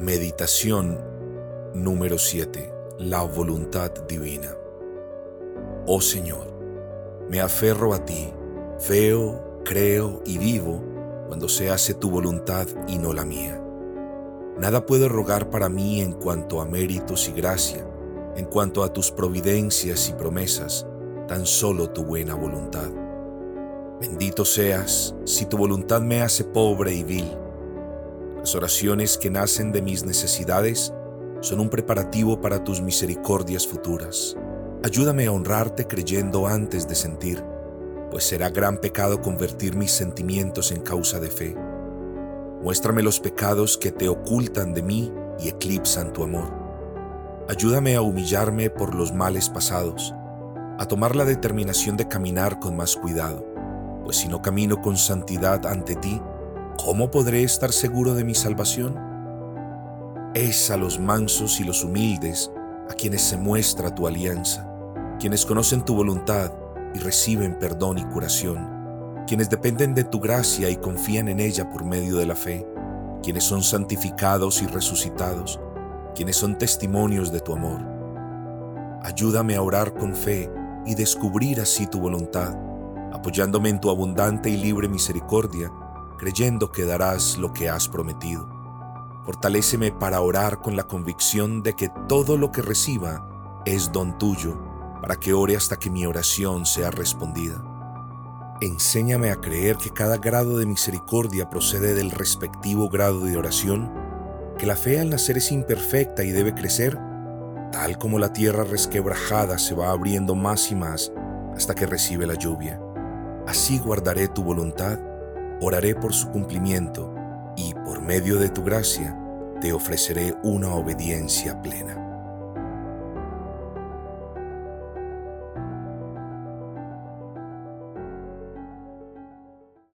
Meditación número 7. La voluntad divina. Oh Señor, me aferro a ti, veo, creo y vivo cuando se hace tu voluntad y no la mía. Nada puedo rogar para mí en cuanto a méritos y gracia, en cuanto a tus providencias y promesas, tan solo tu buena voluntad. Bendito seas si tu voluntad me hace pobre y vil. Las oraciones que nacen de mis necesidades son un preparativo para tus misericordias futuras. Ayúdame a honrarte creyendo antes de sentir, pues será gran pecado convertir mis sentimientos en causa de fe. Muéstrame los pecados que te ocultan de mí y eclipsan tu amor. Ayúdame a humillarme por los males pasados, a tomar la determinación de caminar con más cuidado pues si no camino con santidad ante ti, ¿cómo podré estar seguro de mi salvación? Es a los mansos y los humildes a quienes se muestra tu alianza, quienes conocen tu voluntad y reciben perdón y curación, quienes dependen de tu gracia y confían en ella por medio de la fe, quienes son santificados y resucitados, quienes son testimonios de tu amor. Ayúdame a orar con fe y descubrir así tu voluntad apoyándome en tu abundante y libre misericordia, creyendo que darás lo que has prometido. Fortaléceme para orar con la convicción de que todo lo que reciba es don tuyo, para que ore hasta que mi oración sea respondida. Enséñame a creer que cada grado de misericordia procede del respectivo grado de oración, que la fe al nacer es imperfecta y debe crecer, tal como la tierra resquebrajada se va abriendo más y más hasta que recibe la lluvia. Así guardaré tu voluntad, oraré por su cumplimiento y por medio de tu gracia te ofreceré una obediencia plena.